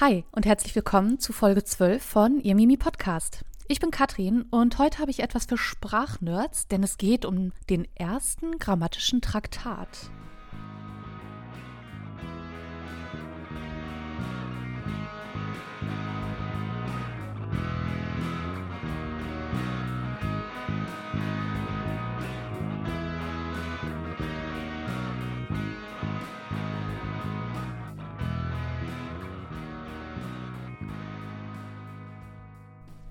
Hi und herzlich willkommen zu Folge 12 von Ihr Mimi Podcast. Ich bin Katrin und heute habe ich etwas für Sprachnerds, denn es geht um den ersten grammatischen Traktat.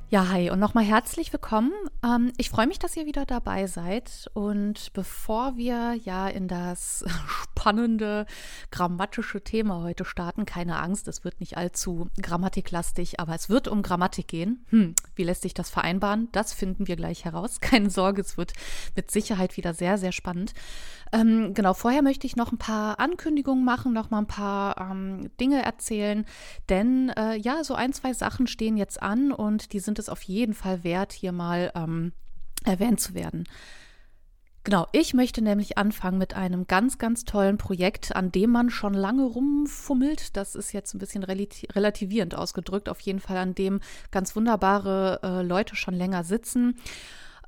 Ja, hi und nochmal herzlich willkommen. Ähm, ich freue mich, dass ihr wieder dabei seid. Und bevor wir ja in das spannende grammatische Thema heute starten, keine Angst, es wird nicht allzu grammatiklastig, aber es wird um Grammatik gehen. Hm, wie lässt sich das vereinbaren? Das finden wir gleich heraus. Keine Sorge, es wird mit Sicherheit wieder sehr, sehr spannend. Ähm, genau, vorher möchte ich noch ein paar Ankündigungen machen, noch mal ein paar ähm, Dinge erzählen, denn äh, ja, so ein, zwei Sachen stehen jetzt an und die sind es auf jeden Fall wert, hier mal ähm, erwähnt zu werden. Genau, ich möchte nämlich anfangen mit einem ganz, ganz tollen Projekt, an dem man schon lange rumfummelt. Das ist jetzt ein bisschen relativierend ausgedrückt, auf jeden Fall, an dem ganz wunderbare äh, Leute schon länger sitzen.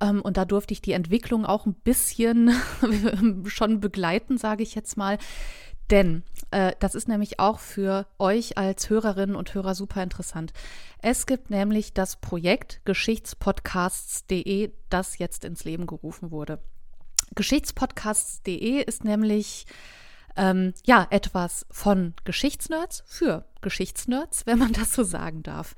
Ähm, und da durfte ich die Entwicklung auch ein bisschen schon begleiten, sage ich jetzt mal. Denn äh, das ist nämlich auch für euch als Hörerinnen und Hörer super interessant. Es gibt nämlich das Projekt Geschichtspodcasts.de, das jetzt ins Leben gerufen wurde. Geschichtspodcasts.de ist nämlich ähm, ja etwas von Geschichtsnerds für Geschichtsnerds, wenn man das so sagen darf.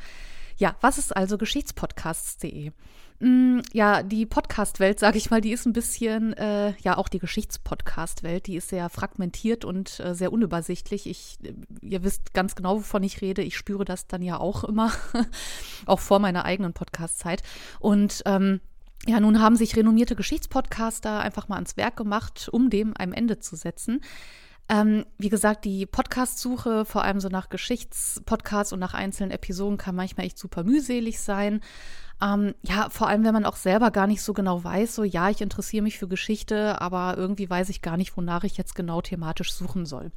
Ja, was ist also Geschichtspodcasts.de? Mm, ja, die Podcast-Welt, sage ich mal, die ist ein bisschen, äh, ja, auch die Geschichtspodcast-Welt, die ist sehr fragmentiert und äh, sehr unübersichtlich. Ich, äh, ihr wisst ganz genau, wovon ich rede. Ich spüre das dann ja auch immer, auch vor meiner eigenen Podcast-Zeit. Und ähm, ja, nun haben sich renommierte Geschichtspodcaster einfach mal ans Werk gemacht, um dem ein Ende zu setzen. Ähm, wie gesagt, die Podcast-Suche, vor allem so nach Geschichtspodcasts und nach einzelnen Episoden, kann manchmal echt super mühselig sein. Ähm, ja, vor allem, wenn man auch selber gar nicht so genau weiß, so ja, ich interessiere mich für Geschichte, aber irgendwie weiß ich gar nicht, wonach ich jetzt genau thematisch suchen soll.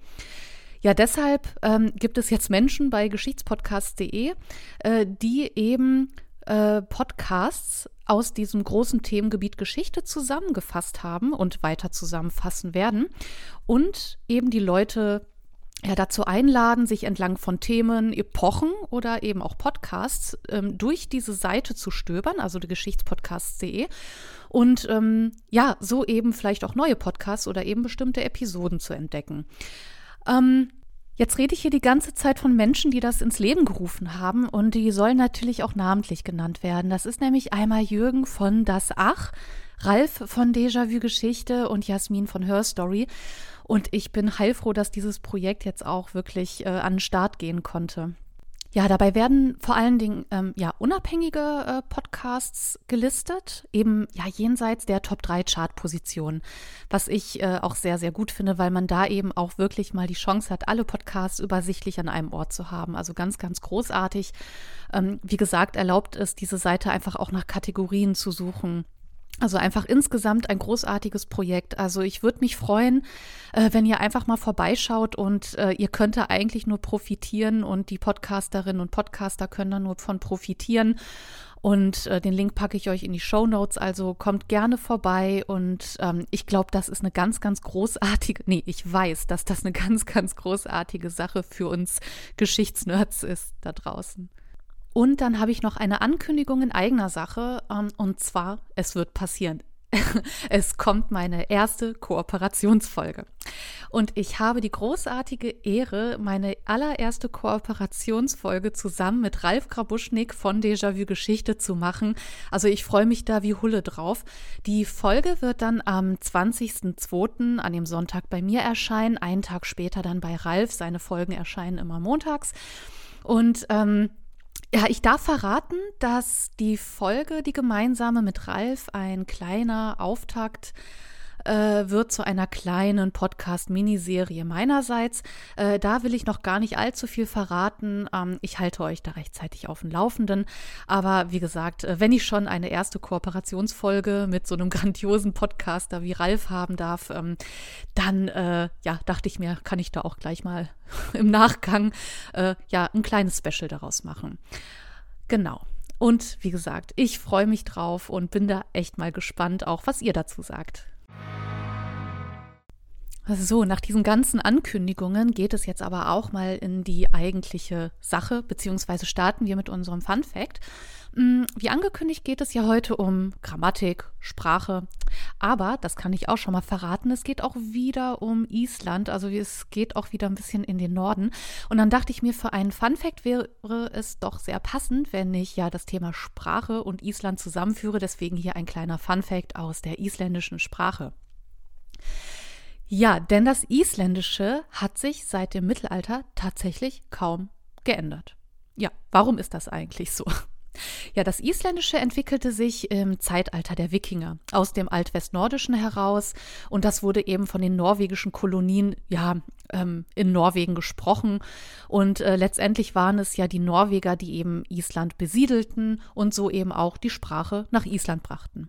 Ja, deshalb ähm, gibt es jetzt Menschen bei geschichtspodcast.de, äh, die eben äh, Podcasts aus diesem großen Themengebiet Geschichte zusammengefasst haben und weiter zusammenfassen werden und eben die Leute ja, dazu einladen, sich entlang von Themen, Epochen oder eben auch Podcasts ähm, durch diese Seite zu stöbern, also die Geschichtspodcasts.de und ähm, ja, so eben vielleicht auch neue Podcasts oder eben bestimmte Episoden zu entdecken. Ähm, Jetzt rede ich hier die ganze Zeit von Menschen, die das ins Leben gerufen haben und die sollen natürlich auch namentlich genannt werden. Das ist nämlich einmal Jürgen von Das Ach, Ralf von Déjà-vu Geschichte und Jasmin von Her Story. Und ich bin heilfroh, dass dieses Projekt jetzt auch wirklich äh, an den Start gehen konnte. Ja, dabei werden vor allen Dingen ähm, ja, unabhängige äh, Podcasts gelistet, eben ja jenseits der Top 3 Chartpositionen, was ich äh, auch sehr, sehr gut finde, weil man da eben auch wirklich mal die Chance hat, alle Podcasts übersichtlich an einem Ort zu haben. Also ganz, ganz großartig. Ähm, wie gesagt, erlaubt es, diese Seite einfach auch nach Kategorien zu suchen also einfach insgesamt ein großartiges Projekt. Also ich würde mich freuen, äh, wenn ihr einfach mal vorbeischaut und äh, ihr könnt da eigentlich nur profitieren und die Podcasterinnen und Podcaster können da nur von profitieren. Und äh, den Link packe ich euch in die Show Notes. Also kommt gerne vorbei. Und ähm, ich glaube, das ist eine ganz, ganz großartige, nee, ich weiß, dass das eine ganz, ganz großartige Sache für uns Geschichtsnerds ist da draußen. Und dann habe ich noch eine Ankündigung in eigener Sache. Ähm, und zwar, es wird passieren. es kommt meine erste Kooperationsfolge. Und ich habe die großartige Ehre, meine allererste Kooperationsfolge zusammen mit Ralf Grabuschnik von Déjà-vu Geschichte zu machen. Also ich freue mich da wie Hulle drauf. Die Folge wird dann am 20.02. an dem Sonntag bei mir erscheinen, einen Tag später dann bei Ralf. Seine Folgen erscheinen immer montags. Und ähm, ja, ich darf verraten, dass die Folge, die gemeinsame mit Ralf, ein kleiner Auftakt äh, wird zu einer kleinen Podcast-Miniserie meinerseits. Äh, da will ich noch gar nicht allzu viel verraten. Ähm, ich halte euch da rechtzeitig auf dem Laufenden. Aber wie gesagt, äh, wenn ich schon eine erste Kooperationsfolge mit so einem grandiosen Podcaster wie Ralf haben darf, ähm, dann äh, ja, dachte ich mir, kann ich da auch gleich mal im Nachgang äh, ja ein kleines Special daraus machen. Genau. Und wie gesagt, ich freue mich drauf und bin da echt mal gespannt, auch was ihr dazu sagt. So, nach diesen ganzen Ankündigungen geht es jetzt aber auch mal in die eigentliche Sache, beziehungsweise starten wir mit unserem Fun Fact. Mm, wie angekündigt geht es ja heute um Grammatik, Sprache, aber das kann ich auch schon mal verraten, es geht auch wieder um Island, also es geht auch wieder ein bisschen in den Norden. Und dann dachte ich mir, für einen Fun Fact wäre es doch sehr passend, wenn ich ja das Thema Sprache und Island zusammenführe, deswegen hier ein kleiner Fun Fact aus der isländischen Sprache. Ja, denn das Isländische hat sich seit dem Mittelalter tatsächlich kaum geändert. Ja, warum ist das eigentlich so? Ja, das Isländische entwickelte sich im Zeitalter der Wikinger aus dem Altwestnordischen heraus und das wurde eben von den norwegischen Kolonien ja ähm, in Norwegen gesprochen und äh, letztendlich waren es ja die Norweger, die eben Island besiedelten und so eben auch die Sprache nach Island brachten.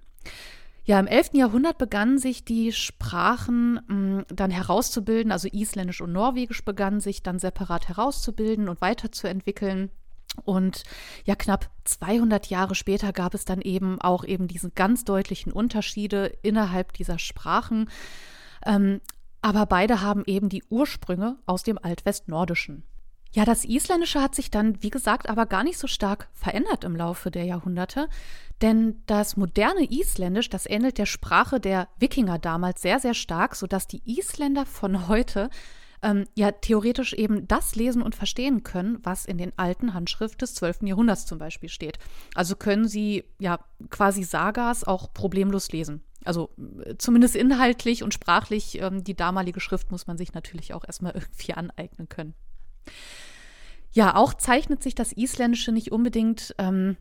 Ja, im 11. Jahrhundert begannen sich die Sprachen mh, mm, dann herauszubilden, also Isländisch und Norwegisch begannen sich dann separat herauszubilden und weiterzuentwickeln. Und ja, knapp 200 Jahre später gab es dann eben auch eben diese ganz deutlichen Unterschiede innerhalb dieser Sprachen. Ähm, aber beide haben eben die Ursprünge aus dem Altwestnordischen. Ja, das Isländische hat sich dann, wie gesagt, aber gar nicht so stark verändert im Laufe der Jahrhunderte. Denn das moderne Isländisch, das ähnelt der Sprache der Wikinger damals sehr, sehr stark, sodass die Isländer von heute ähm, ja theoretisch eben das lesen und verstehen können, was in den alten Handschriften des 12. Jahrhunderts zum Beispiel steht. Also können sie ja quasi Sagas auch problemlos lesen. Also äh, zumindest inhaltlich und sprachlich, ähm, die damalige Schrift muss man sich natürlich auch erstmal irgendwie aneignen können. Ja, auch zeichnet sich das Isländische nicht unbedingt ähm,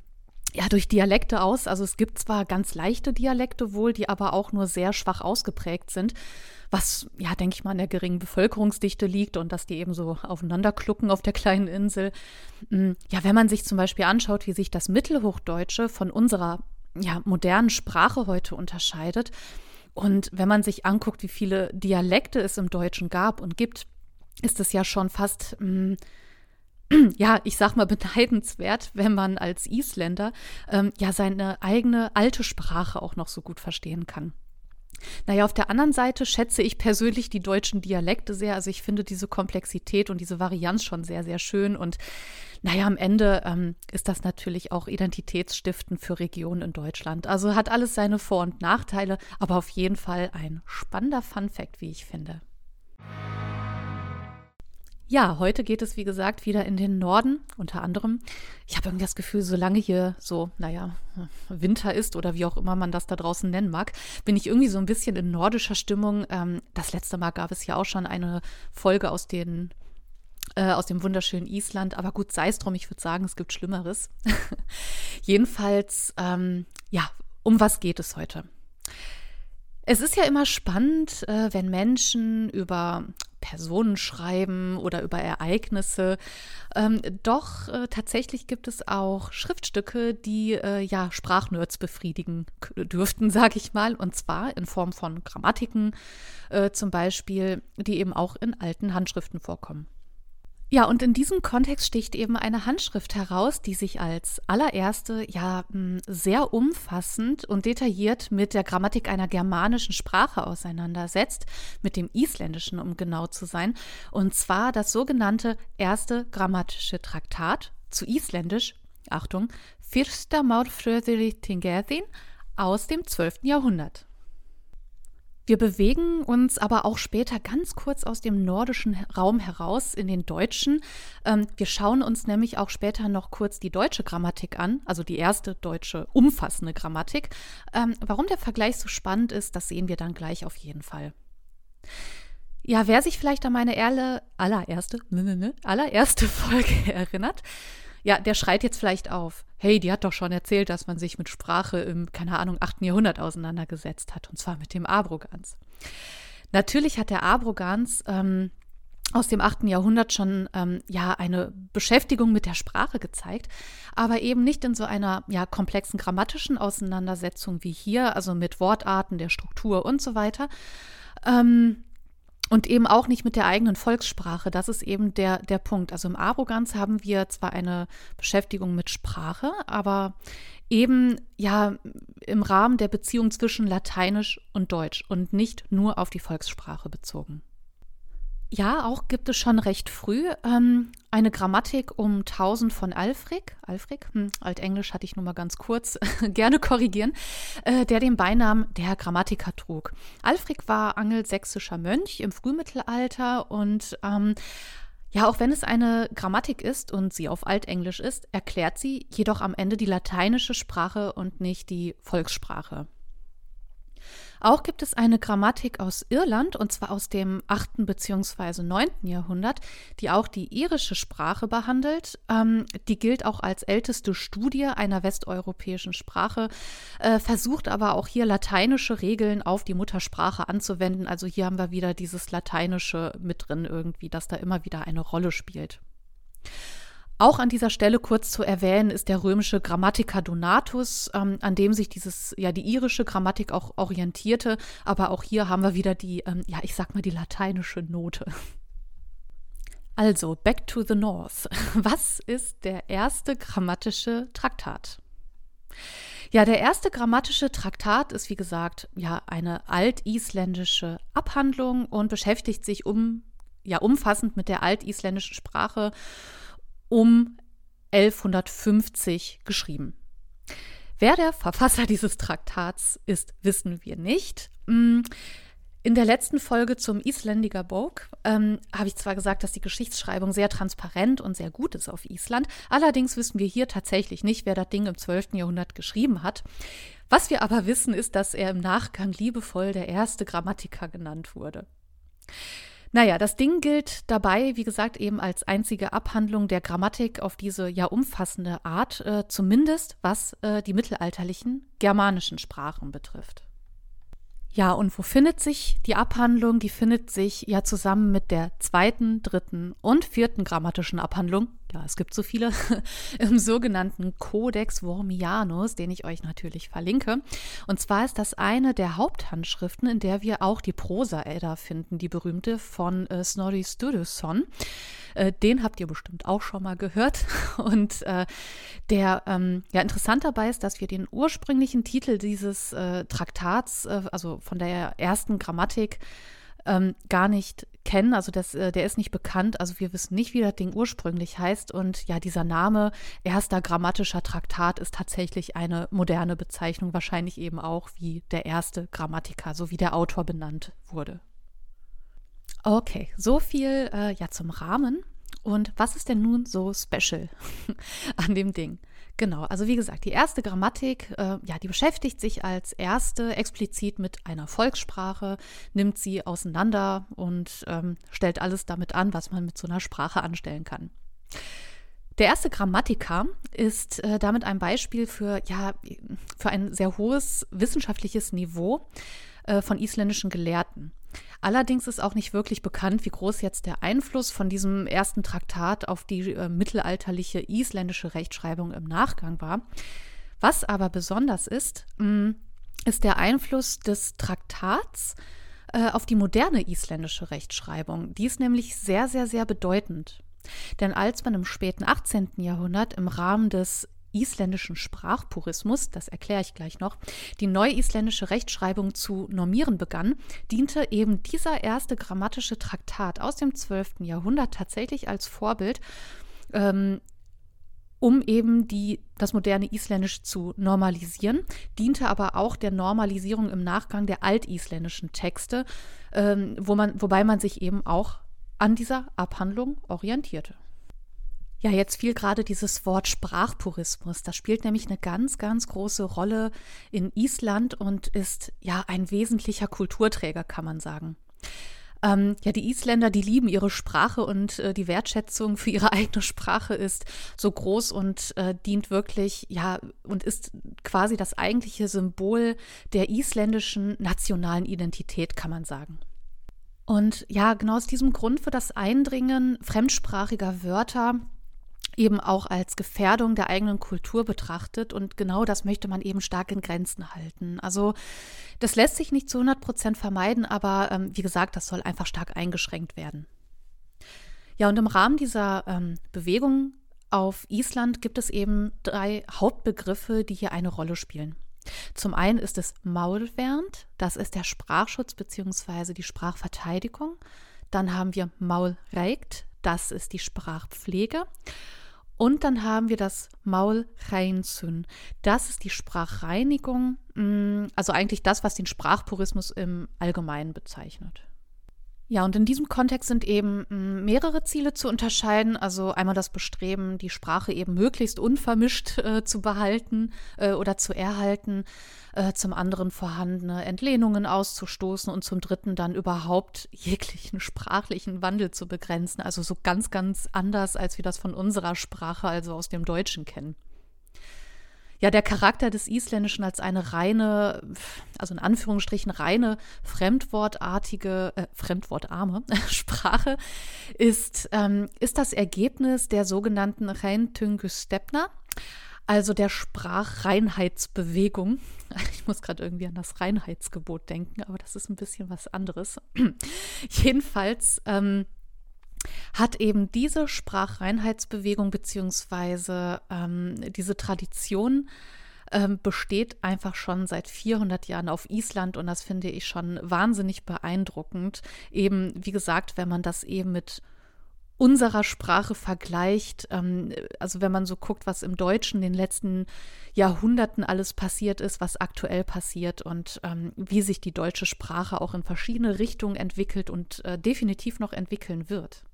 ja, durch Dialekte aus. Also es gibt zwar ganz leichte Dialekte wohl, die aber auch nur sehr schwach ausgeprägt sind, was, ja, denke ich mal, an der geringen Bevölkerungsdichte liegt und dass die eben so aufeinander klucken auf der kleinen Insel. Mm, ja, wenn man sich zum Beispiel anschaut, wie sich das Mittelhochdeutsche von unserer ja, modernen Sprache heute unterscheidet und wenn man sich anguckt, wie viele Dialekte es im Deutschen gab und gibt, ist es ja schon fast, mh, mm, ja, ich sag mal, beneidenswert, wenn man als Isländer ähm, ja seine eigene alte Sprache auch noch so gut verstehen kann. Naja, auf der anderen Seite schätze ich persönlich die deutschen Dialekte sehr. Also ich finde diese Komplexität und diese Varianz schon sehr, sehr schön. Und naja, am Ende ähm, ist das natürlich auch identitätsstiftend für Regionen in Deutschland. Also hat alles seine Vor- und Nachteile, aber auf jeden Fall ein spannender Fun-Fact, wie ich finde. Ja, heute geht es, wie gesagt, wieder in den Norden, unter anderem. Ich habe irgendwie das Gefühl, solange hier so, naja, Winter ist oder wie auch immer man das da draußen nennen mag, bin ich irgendwie so ein bisschen in nordischer Stimmung. Ähm, das letzte Mal gab es ja auch schon eine Folge aus den äh, aus dem wunderschönen Island. Aber gut, sei es drum, ich würde sagen, es gibt Schlimmeres. Jedenfalls, ähm, ja, um was geht es heute? Es ist ja immer spannend, äh, wenn Menschen über Personen schreiben oder über Ereignisse. Ähm, doch äh, tatsächlich gibt es auch Schriftstücke, die äh, ja Sprachnerds befriedigen dürften, sage ich mal. Und zwar in Form von Grammatiken äh, zum Beispiel, die eben auch in alten Handschriften vorkommen. Ja, und in diesem Kontext sticht eben eine Handschrift heraus, die sich als allererste ja hm, sehr umfassend und detailliert mit der Grammatik einer germanischen Sprache auseinandersetzt, mit dem Isländischen, um genau zu sein, und zwar das sogenannte erste grammatische Traktat zu Isländisch, Achtung, Fyrsta Málfröðuritingerðin aus dem 12. Jahrhundert. Wir bewegen uns aber auch später ganz kurz aus dem nordischen Raum heraus in den deutschen. Ähm, wir schauen uns nämlich auch später noch kurz die deutsche Grammatik an, also die erste deutsche umfassende Grammatik. Ähm, warum der Vergleich so spannend ist, das sehen wir dann gleich auf jeden Fall. Ja, wer sich vielleicht an meine allererste, allererste Folge erinnert, Ja, der schreit jetzt vielleicht auf. Hey, die hat doch schon erzählt, dass man sich mit Sprache im, keine Ahnung, 8. Jahrhundert auseinandergesetzt hat, und zwar mit dem Abrogans. Natürlich hat der Abrogans ähm, aus dem 8. Jahrhundert schon ähm, ja eine Beschäftigung mit der Sprache gezeigt, aber eben nicht in so einer ja komplexen grammatischen Auseinandersetzung wie hier, also mit Wortarten, der Struktur und so weiter. Ähm, und eben auch nicht mit der eigenen Volkssprache. Das ist eben der, der Punkt. Also im Arroganz haben wir zwar eine Beschäftigung mit Sprache, aber eben ja im Rahmen der Beziehung zwischen Lateinisch und Deutsch und nicht nur auf die Volkssprache bezogen. Ja, auch gibt es schon recht früh ähm, eine Grammatik um 1000 von Alfred, Alfred, hm, Altenglisch hatte ich nur mal ganz kurz, gerne korrigieren, äh, der den Beinamen der Grammatiker trug. Alfred war angelsächsischer Mönch im Frühmittelalter und ähm, ja, auch wenn es eine Grammatik ist und sie auf Altenglisch ist, erklärt sie jedoch am Ende die lateinische Sprache und nicht die Volkssprache. Auch gibt es eine Grammatik aus Irland, und zwar aus dem 8. bzw. 9. Jahrhundert, die auch die irische Sprache behandelt. Ähm, die gilt auch als älteste Studie einer westeuropäischen Sprache, äh, versucht aber auch hier lateinische Regeln auf die Muttersprache anzuwenden. Also hier haben wir wieder dieses Lateinische mit drin irgendwie, das da immer wieder eine Rolle spielt. Auch an dieser Stelle kurz zu erwähnen ist der römische Grammatiker Donatus, ähm, an dem sich dieses, ja, die irische Grammatik auch orientierte. Aber auch hier haben wir wieder die, ähm, ja, ich sag mal, die lateinische Note. Also, back to the north. Was ist der erste grammatische Traktat? Ja, der erste grammatische Traktat ist, wie gesagt, ja, eine altisländische Abhandlung und beschäftigt sich um, ja, umfassend mit der altisländischen Sprache um 1150 geschrieben. Wer der Verfasser dieses Traktats ist, wissen wir nicht. Mm, in der letzten Folge zum Isländiger Bók ähm, habe ich zwar gesagt, dass die Geschichtsschreibung sehr transparent und sehr gut ist auf Island, allerdings wissen wir hier tatsächlich nicht, wer das Ding im 12. Jahrhundert geschrieben hat. Was wir aber wissen, ist, dass er im Nachgang liebevoll der erste Grammatiker genannt wurde. Naja, das Ding gilt dabei, wie gesagt, eben als einzige Abhandlung der Grammatik auf diese ja umfassende Art, äh, zumindest was äh, die mittelalterlichen germanischen Sprachen betrifft. Ja, und wo findet sich die Abhandlung? Die findet sich ja zusammen mit der zweiten, dritten und vierten grammatischen Abhandlung ja, es gibt so viele, im sogenannten Codex Wormianus, den ich euch natürlich verlinke. Und zwar ist das eine der Haupthandschriften, in der wir auch die Prosa-Edda finden, die berühmte von äh, Snorri Sturluson. Äh, den habt ihr bestimmt auch schon mal gehört. Und äh, der ähm, ja interessant dabei ist, dass wir den ursprünglichen Titel dieses äh, Traktats, äh, also von der ersten Grammatik, ähm, gar nicht kennen. Also das, äh, der ist nicht bekannt. Also wir wissen nicht, wie das Ding ursprünglich heißt. Und ja, dieser Name erster grammatischer Traktat ist tatsächlich eine moderne Bezeichnung, wahrscheinlich eben auch wie der erste Grammatiker, so wie der Autor benannt wurde. Okay, so viel äh, ja zum Rahmen. Und was ist denn nun so special an dem Ding? Genau, also wie gesagt, die erste Grammatik, äh, ja, die beschäftigt sich als erste explizit mit einer Volkssprache, nimmt sie auseinander und ähm, stellt alles damit an, was man mit so einer Sprache anstellen kann. Der erste Grammatiker ist äh, damit ein Beispiel für, ja, für ein sehr hohes wissenschaftliches Niveau äh, von isländischen Gelehrten. Allerdings ist auch nicht wirklich bekannt, wie groß jetzt der Einfluss von diesem ersten Traktat auf die äh, mittelalterliche isländische Rechtschreibung im Nachgang war. Was aber besonders ist, mh, mm, ist der Einfluss des Traktats äh, auf die moderne isländische Rechtschreibung. Die ist nämlich sehr, sehr, sehr bedeutend. Denn als man im späten 18. Jahrhundert im Rahmen des isländischen Sprachpurismus, das erkläre ich gleich noch, die neuisländische Rechtschreibung zu normieren begann, diente eben dieser erste grammatische Traktat aus dem 12. Jahrhundert tatsächlich als Vorbild, ähm, um eben die, das moderne Isländisch zu normalisieren, diente aber auch der Normalisierung im Nachgang der altisländischen Texte, ähm, wo man, wobei man sich eben auch an dieser Abhandlung orientierte. Ja, jetzt fiel gerade dieses Wort Sprachpurismus. Das spielt nämlich eine ganz, ganz große Rolle in Island und ist ja ein wesentlicher Kulturträger, kann man sagen. Ähm, ja, die Isländer, die lieben ihre Sprache und äh, die Wertschätzung für ihre eigene Sprache ist so groß und äh, dient wirklich, ja, und ist quasi das eigentliche Symbol der isländischen nationalen Identität, kann man sagen. Und ja, genau aus diesem Grund wird das Eindringen fremdsprachiger Wörter eben auch als Gefährdung der eigenen Kultur betrachtet. Und genau das möchte man eben stark in Grenzen halten. Also das lässt sich nicht zu 100 Prozent vermeiden, aber ähm, wie gesagt, das soll einfach stark eingeschränkt werden. Ja, und im Rahmen dieser ähm, Bewegung auf Island gibt es eben drei Hauptbegriffe, die hier eine Rolle spielen. Zum einen ist es Maulwernd, das ist der Sprachschutz bzw. die Sprachverteidigung. Dann haben wir Maulreigt, das ist die Sprachpflege. Und dann haben wir das Maulreinsyn. Das ist die Sprachreinigung, mm, also eigentlich das, was den Sprachpurismus im Allgemeinen bezeichnet. Ja, und in diesem Kontext sind eben mm, mehrere Ziele zu unterscheiden. Also einmal das Bestreben, die Sprache eben möglichst unvermischt äh, zu behalten äh, oder zu erhalten. Äh, zum anderen vorhandene Entlehnungen auszustoßen und zum dritten dann überhaupt jeglichen sprachlichen Wandel zu begrenzen. Also so ganz, ganz anders, als wir das von unserer Sprache, also aus dem Deutschen kennen ja, der Charakter des Isländischen als eine reine, also in Anführungsstrichen reine fremdwortartige, äh, fremdwortarme Sprache ist, ähm, ist das Ergebnis der sogenannten Reintüngestepner, also der Sprachreinheitsbewegung. Ich muss gerade irgendwie an das Reinheitsgebot denken, aber das ist ein bisschen was anderes. Jedenfalls ähm, hat eben diese Sprachreinheitsbewegung beziehungsweise ähm, diese Tradition ähm, besteht einfach schon seit 400 Jahren auf Island und das finde ich schon wahnsinnig beeindruckend. Eben, wie gesagt, wenn man das eben mit unserer Sprache vergleicht, ähm, also wenn man so guckt, was im Deutschen in den letzten Jahrhunderten alles passiert ist, was aktuell passiert und ähm, wie sich die deutsche Sprache auch in verschiedene Richtungen entwickelt und äh, definitiv noch entwickeln wird.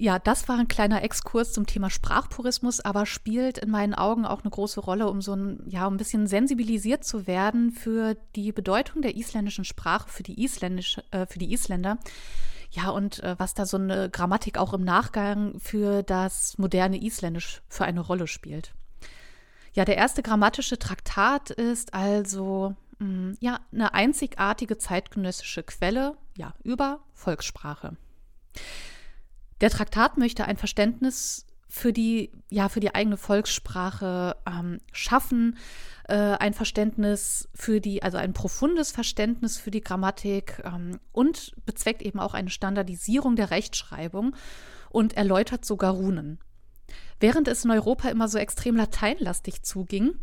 Ja, das war ein kleiner Exkurs zum Thema Sprachpurismus, aber spielt in meinen Augen auch eine große Rolle, um so ein, ja, ein bisschen sensibilisiert zu werden für die Bedeutung der isländischen Sprache, für die, Isländisch, äh, für die Isländer. Ja, und äh, was da so eine Grammatik auch im Nachgang für das moderne Isländisch für eine Rolle spielt. Ja, der erste grammatische Traktat ist also mh, mm, ja, eine einzigartige zeitgenössische Quelle ja, über Volkssprache. Der Traktat möchte ein Verständnis für die, ja, für die eigene Volkssprache ähm, schaffen, äh, ein Verständnis für die, also ein profundes Verständnis für die Grammatik ähm, und bezweckt eben auch eine Standardisierung der Rechtschreibung und erläutert sogar Runen. Während es in Europa immer so extrem lateinlastig zuging,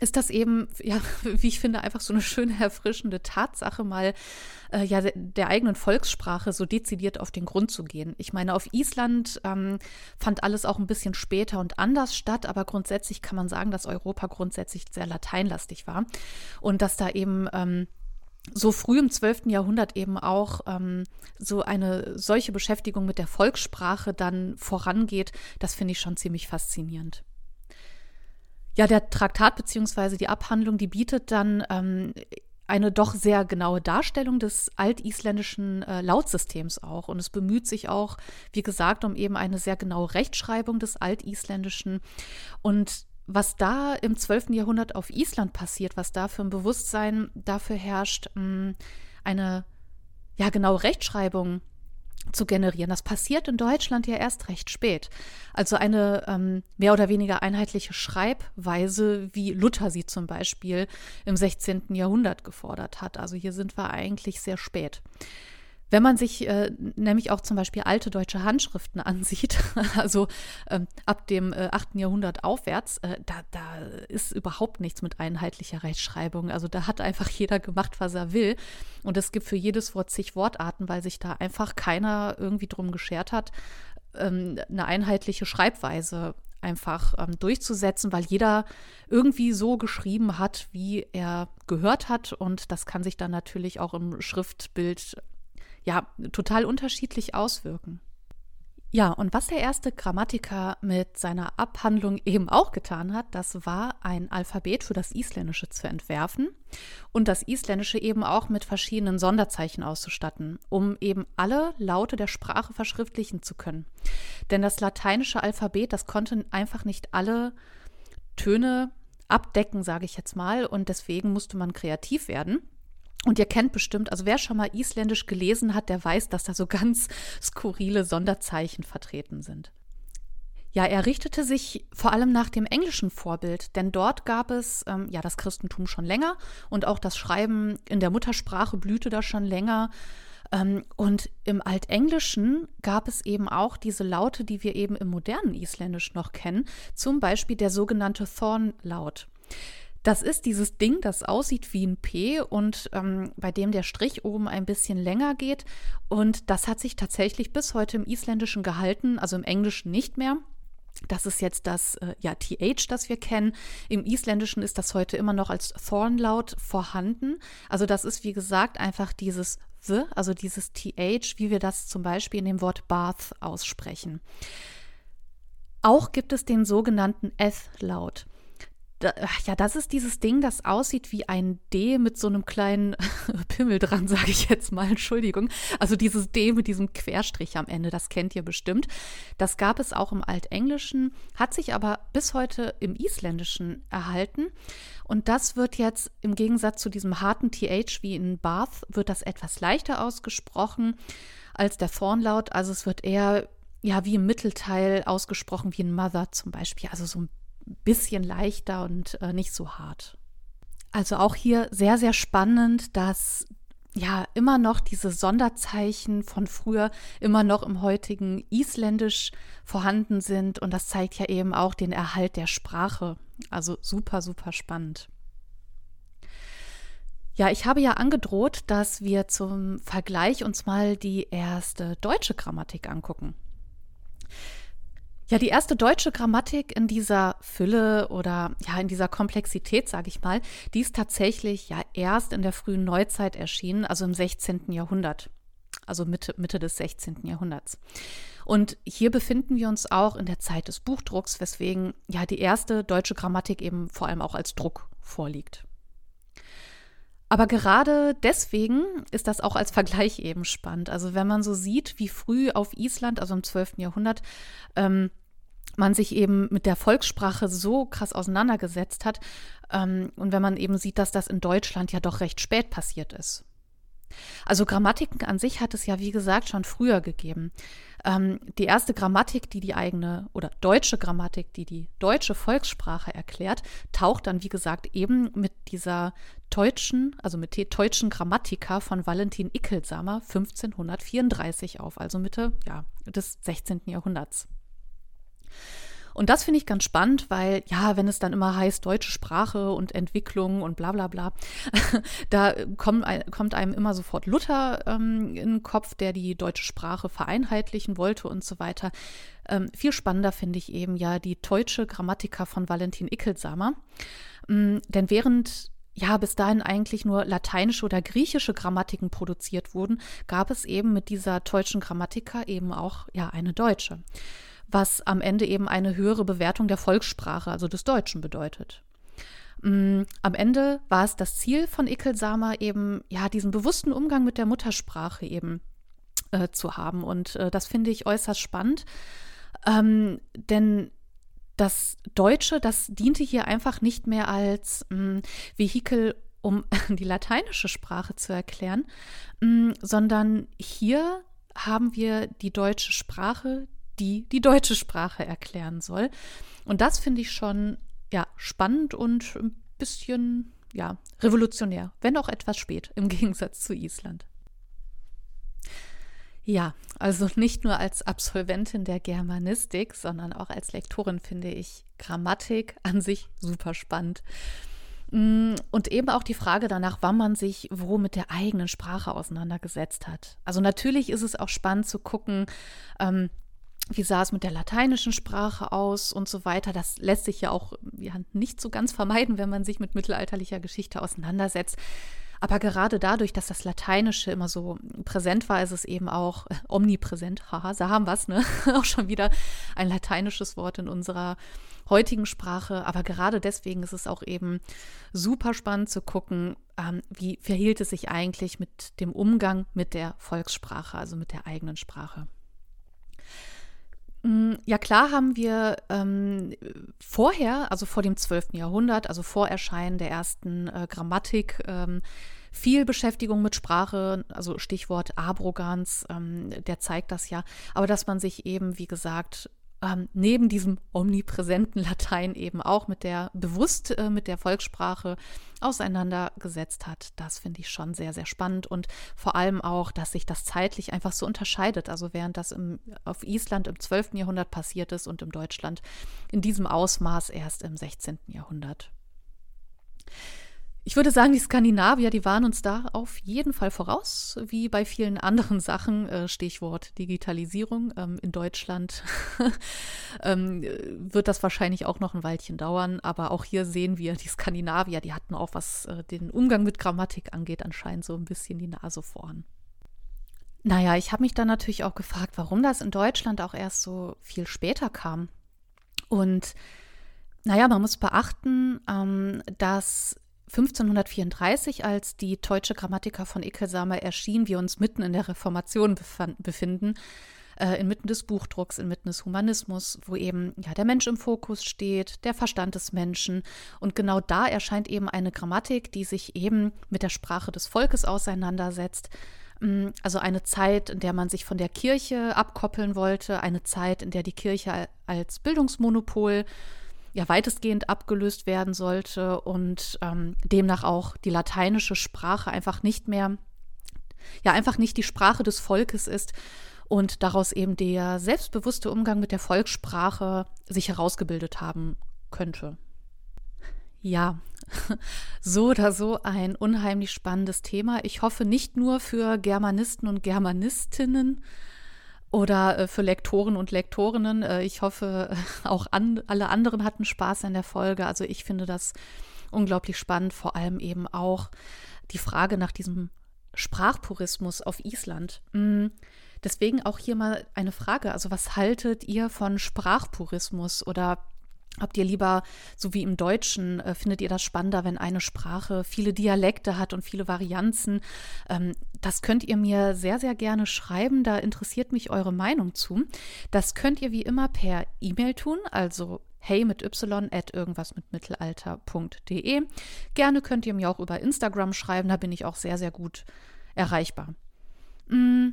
ist das eben, ja, wie ich finde, einfach so eine schöne, erfrischende Tatsache, mal äh, ja, der eigenen Volkssprache so dezidiert auf den Grund zu gehen. Ich meine, auf Island ähm, fand alles auch ein bisschen später und anders statt, aber grundsätzlich kann man sagen, dass Europa grundsätzlich sehr lateinlastig war und dass da eben ähm, so früh im 12. Jahrhundert eben auch ähm, so eine solche Beschäftigung mit der Volkssprache dann vorangeht, das finde ich schon ziemlich faszinierend. Ja, der Traktat bzw. die Abhandlung, die bietet dann ähm, eine doch sehr genaue Darstellung des altisländischen äh, Lautsystems auch. Und es bemüht sich auch, wie gesagt, um eben eine sehr genaue Rechtschreibung des altisländischen. Und was da im 12. Jahrhundert auf Island passiert, was da für ein Bewusstsein dafür herrscht, mh, mm, eine ja genaue Rechtschreibung zu generieren. Das passiert in Deutschland ja erst recht spät. Also eine ähm, mehr oder weniger einheitliche Schreibweise, wie Luther sie zum Beispiel im 16. Jahrhundert gefordert hat. Also hier sind wir eigentlich sehr spät. Wenn man sich äh, nämlich auch zum Beispiel alte deutsche Handschriften ansieht, also ähm, ab dem äh, 8. Jahrhundert aufwärts, äh, da, da ist überhaupt nichts mit einheitlicher Rechtschreibung. Also da hat einfach jeder gemacht, was er will. Und es gibt für jedes Wort zig Wortarten, weil sich da einfach keiner irgendwie drum geschert hat, ähm, eine einheitliche Schreibweise einfach ähm, durchzusetzen, weil jeder irgendwie so geschrieben hat, wie er gehört hat. Und das kann sich dann natürlich auch im Schriftbild ja total unterschiedlich auswirken. Ja, und was der erste Grammatiker mit seiner Abhandlung eben auch getan hat, das war ein Alphabet für das Isländische zu entwerfen und das Isländische eben auch mit verschiedenen Sonderzeichen auszustatten, um eben alle Laute der Sprache verschriftlichen zu können. Denn das lateinische Alphabet, das konnte einfach nicht alle Töne abdecken, sage ich jetzt mal, und deswegen musste man kreativ werden. Und ihr kennt bestimmt, also wer schon mal Isländisch gelesen hat, der weiß, dass da so ganz skurrile Sonderzeichen vertreten sind. Ja, er richtete sich vor allem nach dem englischen Vorbild, denn dort gab es ähm, ja das Christentum schon länger und auch das Schreiben in der Muttersprache blühte da schon länger. Ähm, und im Altenglischen gab es eben auch diese Laute, die wir eben im modernen Isländisch noch kennen, zum Beispiel der sogenannte Thorn-Laut. Das ist dieses Ding, das aussieht wie ein P und ähm, bei dem der Strich oben ein bisschen länger geht. Und das hat sich tatsächlich bis heute im Isländischen gehalten, also im Englischen nicht mehr. Das ist jetzt das äh, ja, TH, das wir kennen. Im Isländischen ist das heute immer noch als Thornlaut vorhanden. Also das ist, wie gesagt, einfach dieses The, also dieses TH, wie wir das zum Beispiel in dem Wort Bath aussprechen. Auch gibt es den sogenannten Eth-Laut da, ja, das ist dieses Ding, das aussieht wie ein D mit so einem kleinen Pimmel dran, sage ich jetzt mal, Entschuldigung. Also dieses D mit diesem Querstrich am Ende, das kennt ihr bestimmt. Das gab es auch im Altenglischen, hat sich aber bis heute im Isländischen erhalten. Und das wird jetzt im Gegensatz zu diesem harten TH wie in Bath, wird das etwas leichter ausgesprochen als der Vornlaut. Also es wird eher ja, wie im Mittelteil ausgesprochen, wie in Mother zum Beispiel. Also so ein bisschen leichter und äh, nicht so hart. Also auch hier sehr, sehr spannend, dass ja immer noch diese Sonderzeichen von früher immer noch im heutigen Isländisch vorhanden sind. Und das zeigt ja eben auch den Erhalt der Sprache. Also super, super spannend. Ja, ich habe ja angedroht, dass wir zum Vergleich uns mal die erste deutsche Grammatik angucken. Ja, die erste deutsche Grammatik in dieser Fülle oder ja in dieser Komplexität, sage ich mal, die ist tatsächlich ja erst in der frühen Neuzeit erschienen, also im 16. Jahrhundert, also Mitte, Mitte des 16. Jahrhunderts. Und hier befinden wir uns auch in der Zeit des Buchdrucks, weswegen ja die erste deutsche Grammatik eben vor allem auch als Druck vorliegt. Aber gerade deswegen ist das auch als Vergleich eben spannend. Also wenn man so sieht, wie früh auf Island, also im 12. Jahrhundert, ähm, man sich eben mit der Volkssprache so krass auseinandergesetzt hat ähm, und wenn man eben sieht, dass das in Deutschland ja doch recht spät passiert ist. Also Grammatiken an sich hat es ja, wie gesagt, schon früher gegeben. Ähm, die erste Grammatik, die die eigene oder deutsche Grammatik, die die deutsche Volkssprache erklärt, taucht dann, wie gesagt, eben mit dieser deutschen, also mit der deutschen Grammatika von Valentin Ickelsamer 1534 auf, also Mitte ja, des 16. Jahrhunderts. Und das finde ich ganz spannend, weil ja, wenn es dann immer heißt deutsche Sprache und Entwicklung und bla bla bla, da kommt, kommt einem immer sofort Luther ähm, in den Kopf, der die deutsche Sprache vereinheitlichen wollte und so weiter. Ähm, viel spannender finde ich eben ja die deutsche Grammatika von Valentin Ickelsamer. Ähm, denn während ja, bis dahin eigentlich nur lateinische oder griechische Grammatiken produziert wurden, gab es eben mit dieser deutschen Grammatika eben auch ja eine deutsche was am Ende eben eine höhere Bewertung der Volkssprache, also des Deutschen, bedeutet. Mm, am Ende war es das Ziel von Ickelsamer eben, ja, diesen bewussten Umgang mit der Muttersprache eben äh, zu haben. Und äh, das finde ich äußerst spannend, ähm, denn das Deutsche, das diente hier einfach nicht mehr als mh, mm, Vehikel, um die lateinische Sprache zu erklären, mh, mm, sondern hier haben wir die deutsche Sprache, die die deutsche Sprache erklären soll. Und das finde ich schon ja, spannend und ein bisschen ja, revolutionär, wenn auch etwas spät im Gegensatz zu Island. Ja, also nicht nur als Absolventin der Germanistik, sondern auch als Lektorin finde ich Grammatik an sich super spannend. Mm, und eben auch die Frage danach, wann man sich wo mit der eigenen Sprache auseinandergesetzt hat. Also natürlich ist es auch spannend zu gucken, ähm, wie sah es mit der lateinischen Sprache aus und so weiter. Das lässt sich ja auch ja, nicht so ganz vermeiden, wenn man sich mit mittelalterlicher Geschichte auseinandersetzt. Aber gerade dadurch, dass das Lateinische immer so präsent war, ist es eben auch äh, omnipräsent. Haha, da haben wir es, ne? auch schon wieder ein lateinisches Wort in unserer heutigen Sprache. Aber gerade deswegen ist es auch eben super spannend zu gucken, ähm, wie verhielt es sich eigentlich mit dem Umgang mit der Volkssprache, also mit der eigenen Sprache. Mm, ja, klar haben wir ähm, vorher, also vor dem 12. Jahrhundert, also vor Erscheinen der ersten äh, Grammatik, ähm, viel Beschäftigung mit Sprache, also Stichwort Abrogans, ähm, der zeigt das ja. Aber dass man sich eben, wie gesagt, ähm, neben diesem omnipräsenten Latein eben auch mit der bewusst äh, mit der Volkssprache auseinandergesetzt hat. Das finde ich schon sehr, sehr spannend und vor allem auch, dass sich das zeitlich einfach so unterscheidet. Also während das im, auf Island im 12. Jahrhundert passiert ist und in Deutschland in diesem Ausmaß erst im 16. Jahrhundert. Ich würde sagen, die Skandinavier, die waren uns da auf jeden Fall voraus, wie bei vielen anderen Sachen, äh, Stichwort Digitalisierung. Ähm, in Deutschland ähm, wird das wahrscheinlich auch noch ein Weilchen dauern, aber auch hier sehen wir, die Skandinavier, die hatten auch, was äh, den Umgang mit Grammatik angeht, anscheinend so ein bisschen die Nase vorn. Naja, ich habe mich dann natürlich auch gefragt, warum das in Deutschland auch erst so viel später kam. Und naja, man muss beachten, ähm, dass 1534, als die Deutsche Grammatica von Ickelsamer erschien, wir uns mitten in der Reformation befinden, äh, inmitten des Buchdrucks, inmitten des Humanismus, wo eben ja der Mensch im Fokus steht, der Verstand des Menschen. Und genau da erscheint eben eine Grammatik, die sich eben mit der Sprache des Volkes auseinandersetzt. Mm, also eine Zeit, in der man sich von der Kirche abkoppeln wollte, eine Zeit, in der die Kirche als Bildungsmonopol ja weitestgehend abgelöst werden sollte und ähm, demnach auch die lateinische Sprache einfach nicht mehr, ja einfach nicht die Sprache des Volkes ist und daraus eben der selbstbewusste Umgang mit der Volkssprache sich herausgebildet haben könnte. Ja, so oder so ein unheimlich spannendes Thema. Ich hoffe nicht nur für Germanisten und Germanistinnen, oder äh, für Lektoren und Lektorinnen. Äh, ich hoffe, auch an, alle anderen hatten Spaß an der Folge. Also ich finde das unglaublich spannend, vor allem eben auch die Frage nach diesem Sprachpurismus auf Island. Mm, deswegen auch hier mal eine Frage. Also was haltet ihr von Sprachpurismus oder Habt ihr lieber, so wie im Deutschen, äh, findet ihr das spannender, wenn eine Sprache viele Dialekte hat und viele Varianzen? Ähm, das könnt ihr mir sehr, sehr gerne schreiben. Da interessiert mich eure Meinung zu. Das könnt ihr wie immer per E-Mail tun, also hey mit y at irgendwas mit mittelalter.de. Gerne könnt ihr mir auch über Instagram schreiben, da bin ich auch sehr, sehr gut erreichbar. Mm.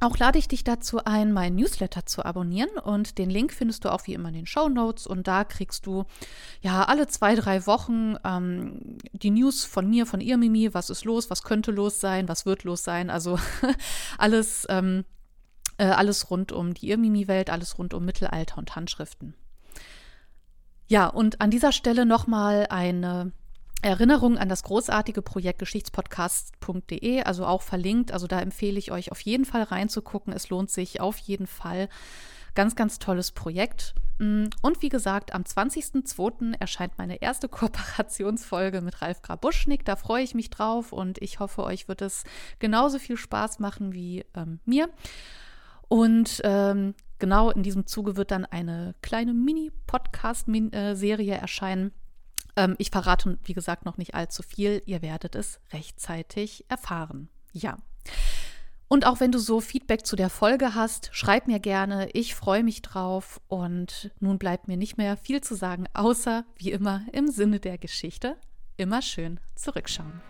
Auch lade ich dich dazu ein, meinen Newsletter zu abonnieren und den Link findest du auch wie immer in den Show Notes und da kriegst du ja alle zwei, drei Wochen ähm, die News von mir, von ihr, Mimi, was ist los, was könnte los sein, was wird los sein, also alles, ähm, äh, alles rund um die Irmimi-Welt, alles rund um Mittelalter und Handschriften. Ja, und an dieser Stelle nochmal eine Erinnerung an das großartige Projekt geschichtspodcast.de, also auch verlinkt. Also da empfehle ich euch auf jeden Fall reinzugucken. Es lohnt sich auf jeden Fall. Ganz, ganz tolles Projekt. Mm, und wie gesagt, am 20.02. erscheint meine erste Kooperationsfolge mit Ralf Grabuschnik. Da freue ich mich drauf und ich hoffe, euch wird es genauso viel Spaß machen wie ähm, mir. Und ähm, genau in diesem Zuge wird dann eine kleine Mini-Podcast-Serie erscheinen ähm, ich verrate, wie gesagt, noch nicht allzu viel. Ihr werdet es rechtzeitig erfahren. Ja. Und auch wenn du so Feedback zu der Folge hast, schreib mir gerne. Ich freue mich drauf. Und nun bleibt mir nicht mehr viel zu sagen, außer wie immer im Sinne der Geschichte immer schön zurückschauen.